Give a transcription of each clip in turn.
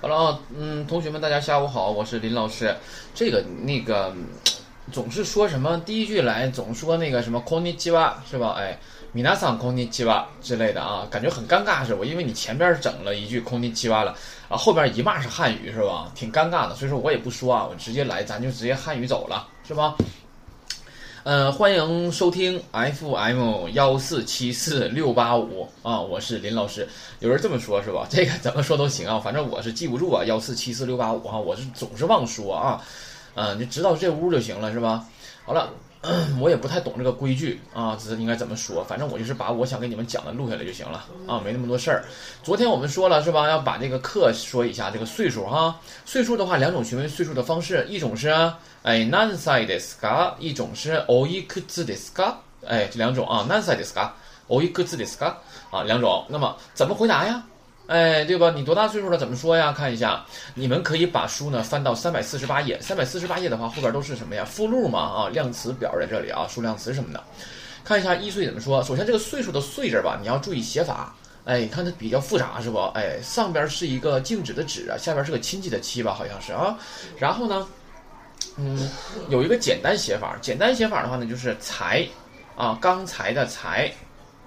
好了啊，嗯，同学们，大家下午好，我是林老师。这个那个总是说什么第一句来总说那个什么こんにちは是吧？哎，米娜桑こんにちは之类的啊，感觉很尴尬是吧？因为你前边整了一句こんにちは了啊，后边一骂是汉语是吧？挺尴尬的，所以说我也不说啊，我直接来，咱就直接汉语走了是吧？ 嗯，欢迎收听 FM 幺四七四六八五啊，我是林老师。有人这么说，是吧？这个怎么说都行啊，反正我是记不住啊，幺四七四六八五哈，我是总是忘说啊。嗯，你知道这屋就行了，是吧？好了。我也不太懂这个规矩啊，这应该怎么说？反正我就是把我想给你们讲的录下来就行了啊，没那么多事儿。昨天我们说了是吧？要把这个课说一下这个岁数哈。岁数的话，两种询问岁数的方式，一种是哎 n a n s i d e s k a 一种是 o i k u t d e s k a 哎，这两种啊 n a n s i d e s k a o i k u t d e s k a 啊，两种。那么怎么回答呀？哎，对吧？你多大岁数了？怎么说呀？看一下，你们可以把书呢翻到三百四十八页。三百四十八页的话，后边都是什么呀？附录嘛，啊，量词表在这里啊，数量词什么的。看一下一岁怎么说。首先，这个岁数的岁字吧，你要注意写法。哎，看它比较复杂是不？哎，上边是一个静止的止啊，下边是个亲戚的戚吧，好像是啊。然后呢，嗯，有一个简单写法。简单写法的话呢，就是才啊，刚才的才。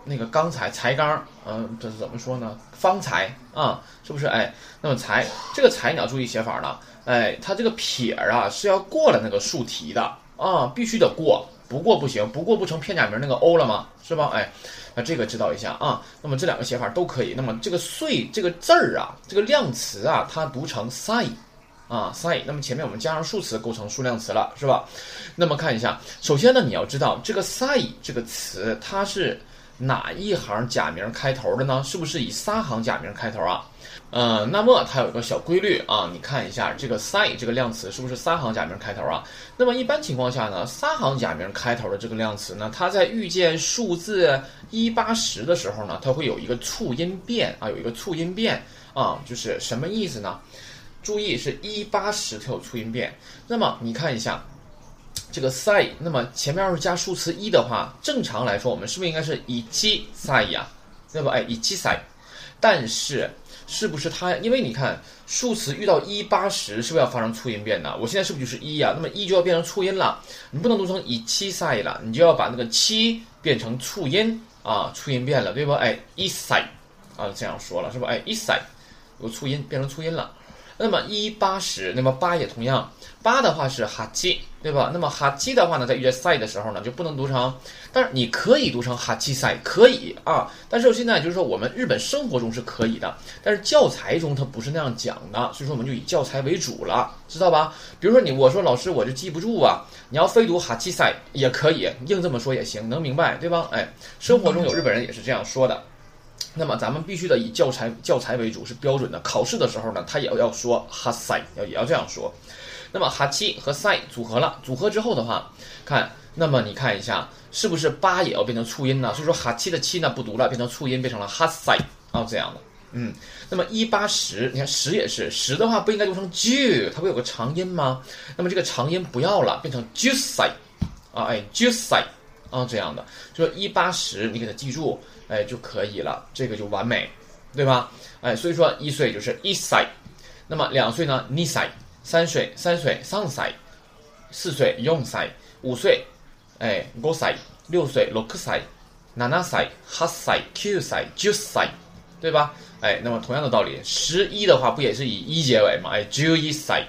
那个刚才才刚，嗯，这是怎么说呢？方才啊，是不是？哎，那么才这个才你要注意写法了，哎，它这个撇啊是要过了那个竖提的啊，必须得过，不过不行，不过不成片假名那个 o 了吗？是吧？哎，那这个知道一下啊。那么这两个写法都可以。那么这个岁这个字儿啊，这个量词啊，它读成 sai 啊 sai。那么前面我们加上数词构成数量词了，是吧？那么看一下，首先呢，你要知道这个 sai 这个词它是。哪一行假名开头的呢？是不是以三行假名开头啊？呃，那么它有一个小规律啊，你看一下这个 “sai” 这个量词是不是三行假名开头啊？那么一般情况下呢，三行假名开头的这个量词呢，它在遇见数字一八十的时候呢，它会有一个促音变啊，有一个促音变啊，就是什么意思呢？注意是一八十它有促音变。那么你看一下。这个 sai，那么前面要是加数词一的话，正常来说，我们是不是应该是以七 sai 呀？对吧？哎，以七 sai。但是，是不是它？因为你看，数词遇到一八十，是不是要发生促音变呢？我现在是不是就是一呀？那么一就要变成促音了，你不能读成以七 sai 了，你就要把那个七变成促音啊，促音变了，对吧？哎，一 sai 啊，这样说了是吧？哎，一 sai 有促音，变成促音了。那么一八十，那么八也同样，八的话是哈七，对吧？那么哈七的话呢，在遇见 sai 的时候呢，就不能读成，但是你可以读成哈七 sai，可以啊。但是现在就是说，我们日本生活中是可以的，但是教材中它不是那样讲的，所以说我们就以教材为主了，知道吧？比如说你我说老师我就记不住啊，你要非读哈七 sai 也可以，硬这么说也行，能明白对吧？哎，生活中有日本人也是这样说的。那么咱们必须得以教材教材为主是标准的。考试的时候呢，他也要说哈塞，要也要这样说。那么哈七和塞组合了，组合之后的话，看，那么你看一下，是不是八也要变成促音呢？所以说哈七的七呢不读了，变成促音，变成了哈塞啊这样的。嗯，那么一八十，你看十也是十的话，不应该读成 ju，它不有个长音吗？那么这个长音不要了，变成 ju 塞啊，哎 ju 塞啊这样的。就说一八十，你给它记住。哎，就可以了，这个就完美，对吧？哎，所以说一岁就是一岁，那么两岁呢，二岁，三岁三岁三岁，四岁四岁，五岁哎五岁，六岁六岁，七岁八岁九岁十岁，对吧？哎，那么同样的道理，十一的话不也是以一结尾吗？哎，十一岁，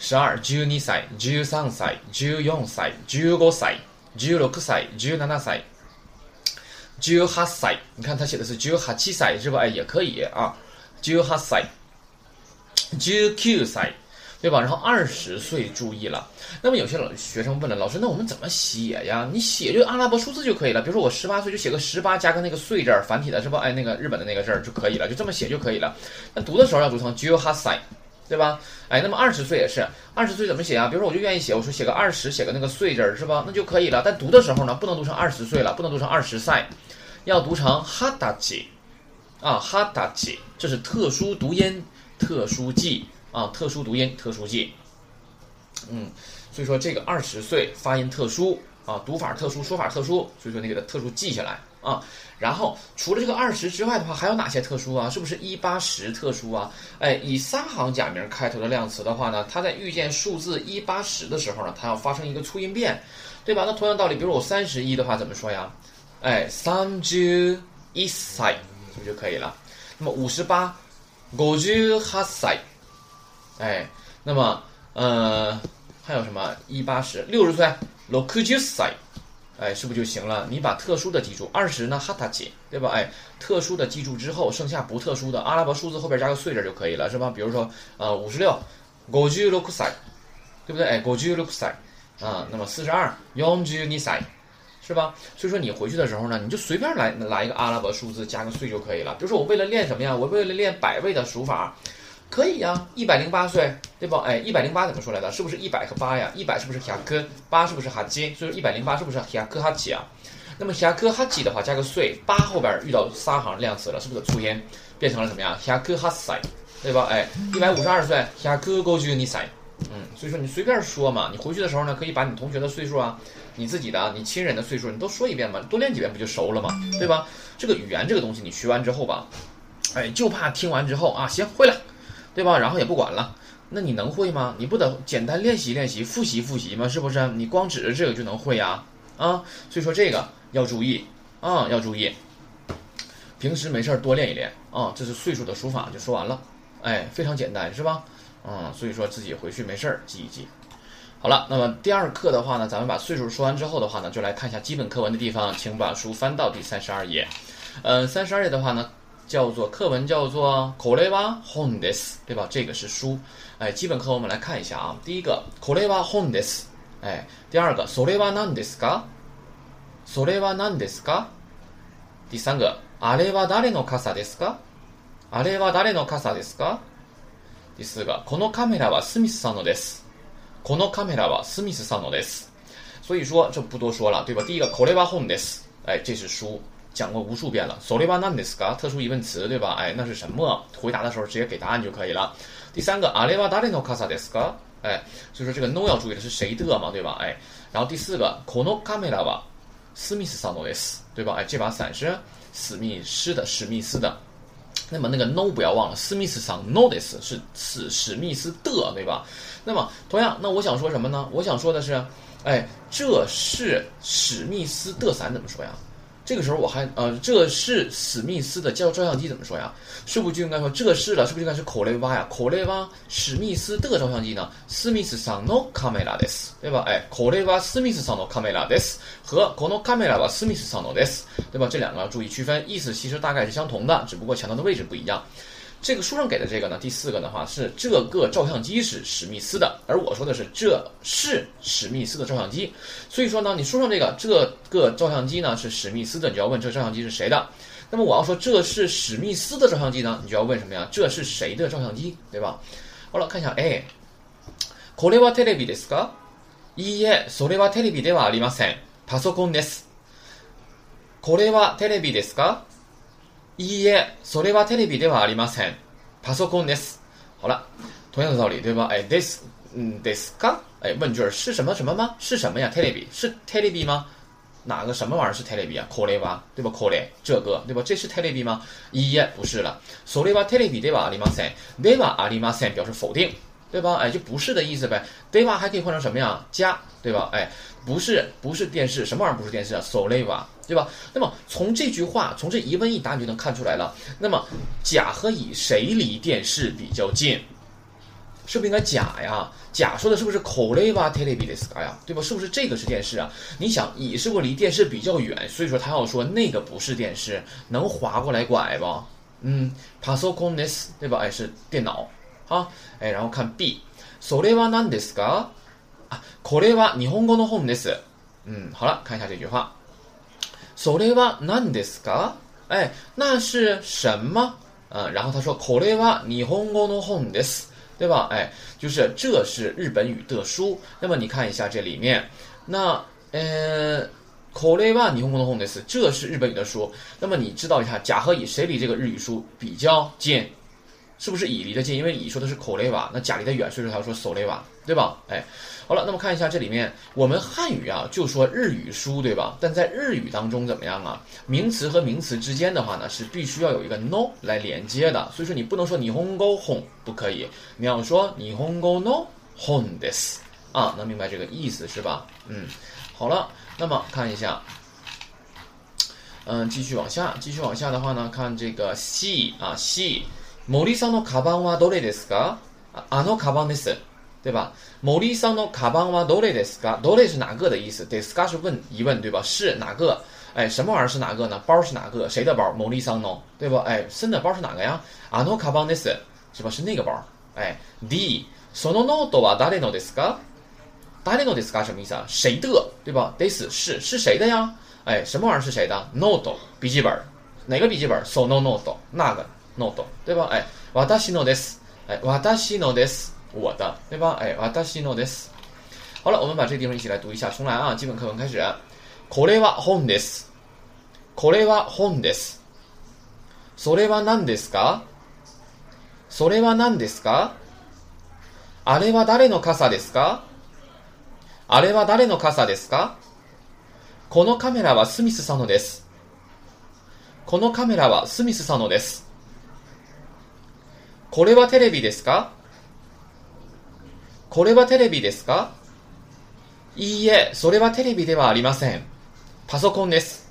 十二十二岁，十三岁，十四岁，十五岁，十六歳，十七歳。九哈赛，你看他写的是九哈七赛是吧？哎，也可以啊，九哈赛，九 Q 赛，对吧？然后二十岁注意了。那么有些老学生问了，老师，那我们怎么写呀？你写就阿拉伯数字就可以了。比如说我十八岁就写个十八加个那个岁字儿，繁体的是吧？哎，那个日本的那个字儿就可以了，就这么写就可以了。那读的时候要读成九哈赛，对吧？哎，那么二十岁也是，二十岁怎么写啊？比如说我就愿意写，我说写个二十，写个那个岁字儿是吧？那就可以了。但读的时候呢，不能读成二十岁了，不能读成二十赛。要读成哈达吉，啊哈达吉，这是特殊读音、特殊记啊，特殊读音、特殊记。嗯，所以说这个二十岁发音特殊啊，读法特殊，说法特殊，所以说你给它特殊记下来啊。然后除了这个二十之外的话，还有哪些特殊啊？是不是一八十特殊啊？哎，以三行假名开头的量词的话呢，它在遇见数字一八十的时候呢，它要发生一个促音变，对吧？那同样道理，比如我三十一的话怎么说呀？哎，三十一歳，是不是就可以了？那么五十八，五十八歳，哎，那么呃还有什么一八十六十岁，六十歳。哎，是不是就行了？你把特殊的记住，二十呢，哈塔奇，对吧？哎，特殊的记住之后，剩下不特殊的阿拉伯数字后边加个岁字就可以了，是吧？比如说，呃，五十六，五十六歳，对不对？哎，五十六歳，啊，那么四十二，四十二歳，是吧？所以说你回去的时候呢，你就随便来来一个阿拉伯数字加个岁就可以了。比如说我为了练什么呀？我为了练百位的数法。可以呀，一百零八岁，对不？哎，一百零八怎么说来的？是不是一百和八呀？一百是不是哈克？八是不是哈基？所以说一百零八是不是哈克哈基啊？那么哈克哈基的话加个岁，八后边遇到三行量词了，是不是粗音变成了什么呀？哈克哈塞，对吧？哎，一百五十二岁，哈克高居尼塞。嗯，所以说你随便说嘛，你回去的时候呢，可以把你同学的岁数啊，你自己的、你亲人的岁数，你都说一遍嘛，多练几遍不就熟了嘛，对吧？这个语言这个东西，你学完之后吧，哎，就怕听完之后啊，行会了。对吧？然后也不管了，那你能会吗？你不得简单练习练习、复习复习吗？是不是？你光指着这个就能会呀？啊，所以说这个要注意啊，要注意。平时没事儿多练一练啊，这是岁数的书法就说完了，哎，非常简单是吧？嗯，所以说自己回去没事儿记一记。好了，那么第二课的话呢，咱们把岁数说完之后的话呢，就来看一下基本课文的地方，请把书翻到第三十二页。嗯，三十二页的话呢。叫做课文叫做 Koleva Hondes，对吧？这个是书，哎，基本课我们来看一下啊。第一个 Koleva Hondes，哎，第二个 Soleva Nandeska，Soleva Nandeska，第三个 Aleva Dare no Casa Deska，Aleva Dare no Casa Deska，第四个このカメラはスミスさんのです。このカメラはスミスさんのです。所以说这不多说了，对吧？第一个 Koleva Hondes，哎，这是书。 讲过无数遍了，solivana deska 特殊疑问词，对吧？哎，那是什么？回答的时候直接给答案就可以了。第三个，Aleva Darino Casa Deska，哎，所以说这个 no 要注意的是谁的嘛，对吧？哎，然后第四个，Kono Camera 吧，史密斯 s a n o s 对吧？哎，这把伞是史密斯的，史密斯的。那么那个 no 不要忘了，史密斯 s a n o s 是史史密斯的，对吧？那么同样，那我想说什么呢？我想说的是，哎，这是史密斯的伞，怎么说呀？这个时候我还呃，这是史密斯的照照相机怎么说呀？是不是就应该说这是了？是不是应该是口雷蛙呀？口雷蛙史密斯的照相机呢？史密斯上 no camera des，对吧？哎，口雷蛙史密斯上 no camera des 和 kokamila 吧史密斯さんのです对吧？这两个要注意区分，意思其实大概是相同的，只不过强调的位置不一样。这个书上给的这个呢，第四个的话是这个照相机是史密斯的，而我说的是这是史密斯的照相机。所以说呢，你书上这个这个照相机呢是史密斯的，你就要问这照相机是谁的。那么我要说这是史密斯的照相机呢，你就要问什么呀？这是谁的照相机，对吧？好了，看一下，哎，これはテレビですか？いいえ、それはテレビではありません。パソコンです。これはテレビですか？ いいえ、それはテレビではありません。パソコンです。好了，同样的道理，对吧？哎，this，嗯，this か？哎，问句是什么什么吗？是什么呀？テレビ是テレビ吗？哪个什么玩意儿是テレビ啊？これは，对吧？これ这个，对吧？这是テレビ吗？いいえ，不是了。それはテレビではありません。ではありません表示否定，对吧？哎，就不是的意思呗。では还可以换成什么呀？加，对吧？哎， 不是，不是电视，什么玩意儿不是电视啊？それは。对吧？那么从这句话，从这一问一答，你就能看出来了。那么甲和乙谁离电视比较近？是不是应该甲呀？甲说的是不是口雷瓦テレビですか呀？对吧？是不是这个是电视啊？你想乙是不是离电视比较远？所以说他要说那个不是电视，能划过来拐不？嗯，パソコンです，对吧？哎，是电脑。好，哎，然后看 B，それは何ですか？ 啊，これは日本語の本です。嗯，好了，看一下这句话。それは何ですか？哎，那是什么？嗯，然后他说，これは日本語の本です，对吧？哎，就是这是日本语的书。那么你看一下这里面，那呃，これは日本語の本です，这是日本语的书。那么你知道一下，甲和乙谁离这个日语书比较近？ 是不是乙离得近？因为乙说的是口雷瓦，那甲离得远，所以说他要说手雷瓦， 对吧？哎，好了，那么看一下这里面，我们汉语啊就说日语书，对吧？但在日语当中怎么样啊？名词和名词之间的话呢，是必须要有一个 no 来连接的，所以说你不能说霓虹沟红不可以，你要说霓虹沟 no 红 this 啊，能明白这个意思是吧？嗯，好了，那么看一下。嗯，继续往下，继续往下的话呢，看这个 C 啊，C，モリさんのカバンはどれですか？あのカバンです， 对吧？モリさんのカバンはどれですか？どれ是哪个的意思？ですか是问疑问，对吧？是哪个？哎，什么玩意儿是哪个呢？包是哪个？谁的包？モリさんの，对吧？哎，森的包是哪个呀？あのカバンです，是吧？是那个包。哎，D，そのノートは誰のですか？誰のですか什么意思啊？谁的，对吧？です是是谁的呀？哎，什么玩意儿是谁的？Note 笔记本，哪个笔记本？So no note 那个 note 对吧？哎，私のです。哎，私のです， 我的对吧？哎，私のです。好了，我们把这个地方一起来读一下，重来啊！基本课文开始。これは本です。これは本です。それは何ですか？それは何ですか？あれは誰の傘ですか？あれは誰の傘ですか？このカメラはスミスさんのです。このカメラはスミスさんのです。これはテレビですか？これはテレビですか？いいえ、それはテレビではありません。パソコンです。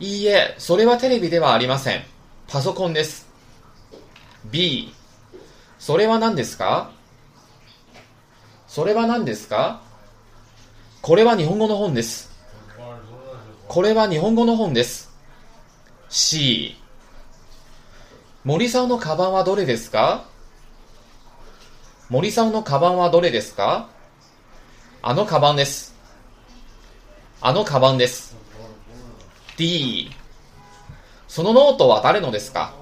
いいえ、それはテレビではありません。パソコンです。B、それは何ですか？それは何ですか？これは日本語の本です。これは日本語の本です。C 森さんのカバンはどれですか？森さんのカバンはどれですか？あのカバンです。あのカバンです。D そのノートは誰のですか？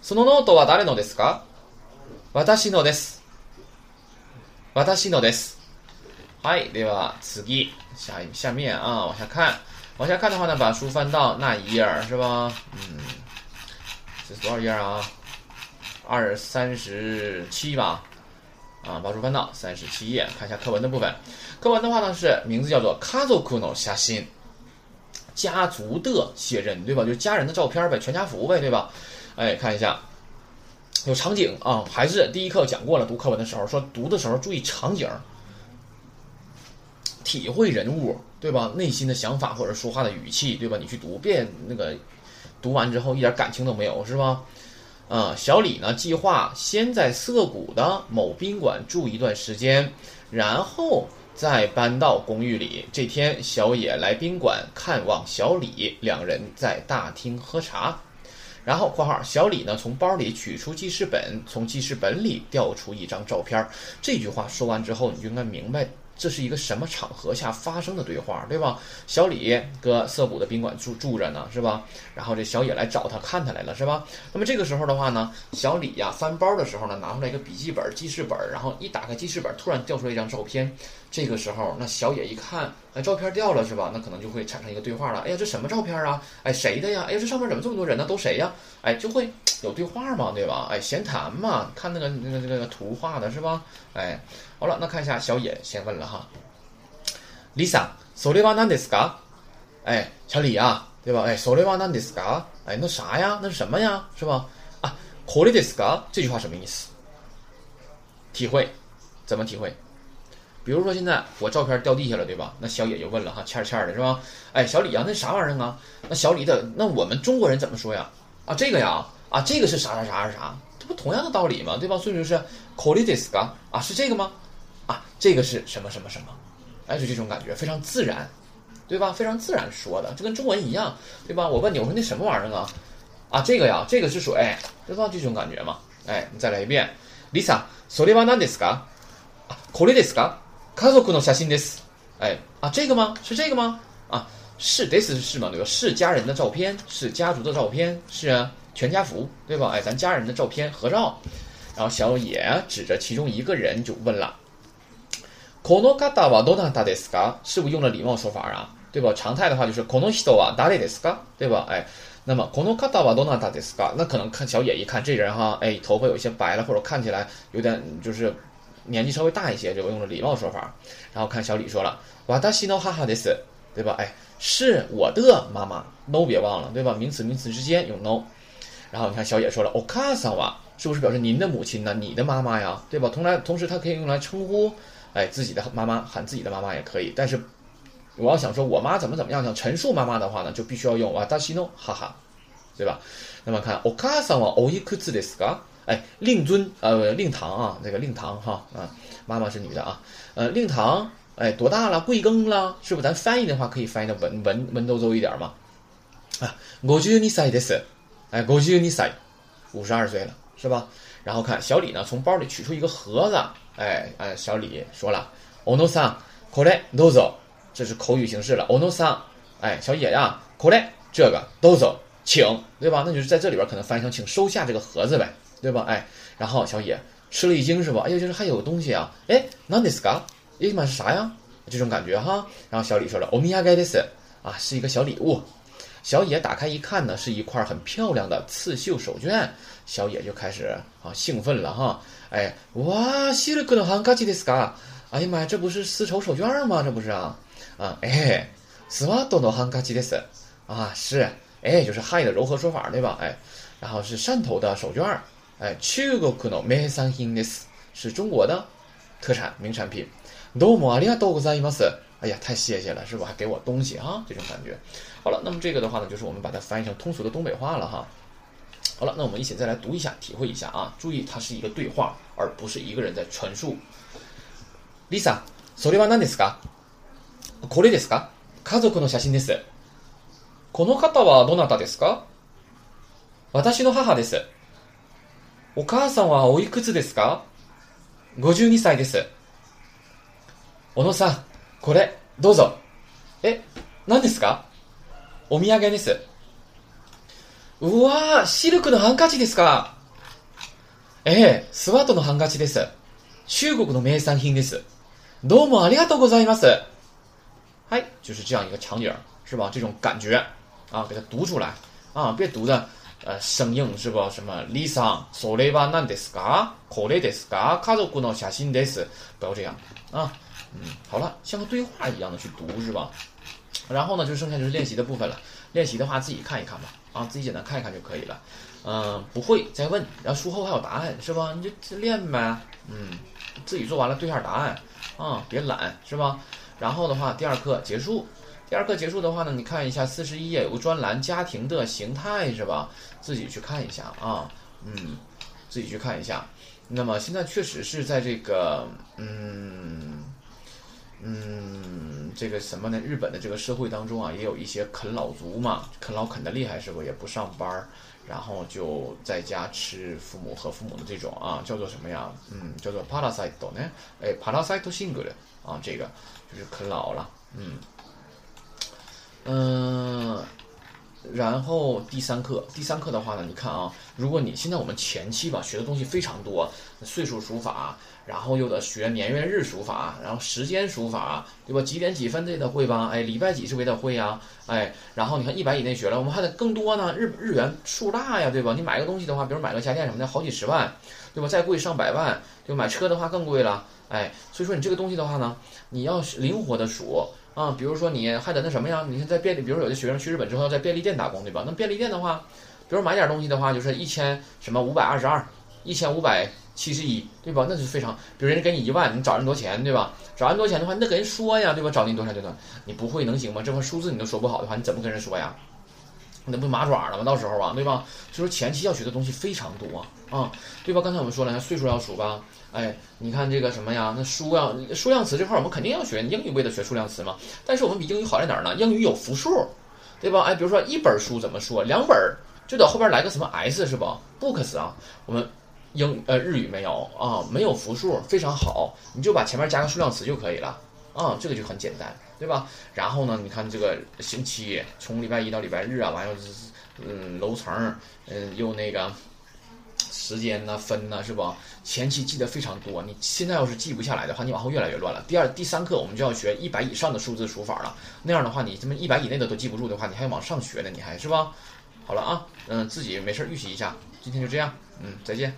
そのノートは誰のですか？私のです。私のです。嗨，对吧？次下下面啊，往下看，往下看的话呢，把书翻到那一页是吧？嗯，这是多少页啊？二三十七吧？啊，把书翻到三十七页，看一下课文的部分。课文的话呢，是名字叫做《家族の写真》，家族的写真，对吧？就是家人的照片呗，全家福呗，对吧？哎，看一下，有场景啊，还是第一课讲过了，读课文的时候说，读的时候注意场景。体会人物，对吧？内心的想法或者说话的语气，对吧？你去读，别那个读完之后一点感情都没有，是吧？啊，小李呢，计划先在涩谷的某宾馆住一段时间，然后再搬到公寓里。这天，小野来宾馆看望小李，两人在大厅喝茶。然后（括号）小李呢，从包里取出记事本，从记事本里调出一张照片。这句话说完之后，你就应该明白。这是一个什么场合下发生的对话，对吧？小李搁涩谷的宾馆住住着呢，是吧？然后这小野来找他看他来了，是吧？那么这个时候的话呢，小李呀翻包的时候呢，拿出来一个笔记本记事本，然后一打开记事本，突然掉出来一张照片。这个时候，那小野一看，哎，照片掉了是吧？那可能就会产生一个对话了。哎呀，这什么照片啊？哎，谁的呀？哎呀，这上面怎么这么多人呢？都谁呀？哎，就会有对话嘛，对吧？哎，闲谈嘛，看那个那个那个图画的是吧？哎，好了，那看一下小野先问了哈，Lisa，それは何ですか？哎，小李啊，对吧？哎，それは何ですか？哎，那啥呀？那是什么呀？是吧？啊，これですか？这句话什么意思？体会，怎么体会？比如说现在我照片掉地下了，对吧？那小野就问了哈，欠欠的是吧？哎，小李啊，那啥玩意儿啊？那小李的那我们中国人怎么说呀？啊，这个呀，啊，这个是啥啥啥是啥？这不同样的道理吗？对吧？所以说是 k o l i d i s k a 啊，是这个吗？ 啊，这个是什么什么什么？哎，就这种感觉非常自然，对吧？非常自然说的，就跟中文一样，对吧？我问你，我说那什么玩意儿啊？啊，这个呀，这个是水，对吧？这种感觉嘛。哎，你再来一遍，Lisa，それは何ですか？啊，これですか？家族の写真です。哎啊，这个吗？是这个吗？啊，是 this 是是吗？对吧？是家人的照片，是家族的照片，是啊，全家福，对吧？哎，咱家人的照片合照。然后小野指着其中一个人就问了：“ この方はどなたですか？”是不是用了礼貌说法啊？对吧？常态的话就是この人は誰ですか？对吧？哎， 那么この方はどなたですか？那可能看小野一看这人哈，哎，头发有些白了，或者看起来有点就是年纪稍微大一些，就用了礼貌说法。然后看小李说了，私の母です，对吧？哎，是我的妈妈，no 别忘了，对吧？名词名词之间用 no。然后你看小野说了，お母さんは是不是表示您的母亲呢？你的妈妈呀，对吧？同来同时，它可以用来称呼， 哎，自己的妈妈喊自己的妈妈也可以。但是我要想说我妈怎么怎么样，想陈述妈妈的话呢，就必须要用私の母，对吧？那么看お母さんはおいくつですか？哎，令尊呃令堂啊，这个令堂哈啊，妈妈是女的啊，呃令堂哎多大了？贵庚了？是不是？咱翻译的话可以翻译的文文文绉绉一点嘛？啊，五十二歳です。哎，五十二歳，五十二岁了， 是吧？然后看小李呢，从包里取出一个盒子，哎哎，小李说了，おのさん、これどうぞ，这是口语形式了。おのさん，哎，小野呀，これ这个どうぞ，请，对吧？那就是在这里边可能翻译成请收下这个盒子呗，对吧？哎，然后小野吃了一惊，是吧？哎呦，就是还有东西啊，哎，何ですか？哎妈是啥呀？这种感觉哈。然后小李说了，お土産です，啊，是一个小礼物。 小野打开一看呢，是一块很漂亮的刺绣手绢。小野就开始啊兴奋了哈，哎哇，西ルクのハンカチですか？哎呀妈呀，这不是丝绸手绢吗？这不是啊啊哎，スワトのハンカチです啊是哎，就是汉语的柔和说法对吧？哎，然后是汕头的手绢哎，中国の名産品です，是中国的特产名产品。どうもありがとうございます。 哎呀，太谢谢了，是吧？还给我东西哈，这种感觉。好了，那么这个的话呢，就是我们把它翻译成通俗的东北话了哈。好了，那我们一起再来读一下，体会一下啊。注意，它是一个对话，而不是一个人在传述。Lisa，それは何ですか？これですか？家族の写真です。この方はどなたですか？私の母です。お母さんはおいくつですか？52歳です。小野さん、これ、どうぞ。え、何ですか？お土産です。うわー、シルクのハンカチですかええ、スワートのハンカチです。中国の名産品です。どうもありがとうございます。はい，就是这样一个场景，是吧？这种感觉啊，给它读出来啊，别读的呃生硬，是吧？什么リサン、それは何ですか？これですか？家族の写真です。不要这样啊，嗯，好了，像个对话一样的去读，是吧？然后呢，就剩下就是练习的部分了。练习的话，自己看一看吧，啊，自己简单看一看就可以了。嗯，不会再问，然后书后还有答案，是吧？你就练呗。嗯，自己做完了对下答案，啊，别懒，是吧？然后的话，第二课结束。 第二课结束的话呢，你看一下四十一页有个专栏“家庭的形态”，是吧？自己去看一下啊。嗯，自己去看一下。那么现在确实是在这个，嗯。嗯，这个什么呢？日本的这个社会当中啊，也有一些啃老族嘛，啃老啃的厉害，是不？也不上班，然后就在家吃父母和父母的这种啊，叫做什么呀？嗯，叫做 parasite 呢？哎，parasite 性格的啊，这个就是啃老了。嗯，嗯。然后第三课，第三课的话呢，你看啊，如果你现在我们前期吧学的东西非常多，岁数数法，然后又得学年月日数法，然后时间数法，对吧？几点几分这得会吧？哎，礼拜几是不是得会呀？哎，然后你看一百以内学了，我们还得更多呢。日日元数大呀，对吧？你买个东西的话，比如买个家电什么的，好几十万，对吧？再贵上百万，就买车的话更贵了。哎，所以说你这个东西的话呢，你要灵活的数。啊，比如说你还得那什么呀？你看在便利，比如说有的学生去日本之后要在便利店打工，对吧？那便利店的话，比如买点东西的话，就是一千什么五百二十二，一千五百七十一，对吧？那是非常，比如人家给你一万，你找人多钱，对吧？找人多钱的话，你得跟人说呀，对吧？找你多少钱多少，你不会能行吗？这块数字你都说不好的话，你怎么跟人说呀？那不麻爪了吗？到时候啊，对吧？所以说前期要学的东西非常多啊，对吧？刚才我们说了，岁数要数吧，哎，你看这个什么呀？那数要数量词这块我们肯定要学，英语为了学数量词嘛。但是我们比英语好在哪儿呢？英语有复数，对吧？哎，比如说一本书怎么说？两本就得后边来个什么 s 是不？books 啊，我们英呃日语没有啊，没有复数，非常好，你就把前面加个数量词就可以了啊，这个就很简单。对吧？然后呢？你看这个星期，从礼拜一到礼拜日啊，完了嗯楼层，嗯又那个时间呢分呢是不？前期记得非常多。你现在要是记不下来的话，你往后越来越乱了。第二、第三课我们就要学一百以上的数字数法了。那样的话，你这么一百以内的都记不住的话，你还往上学呢，你还是吧？好了啊，嗯，自己没事儿预习一下。今天就这样，嗯，再见。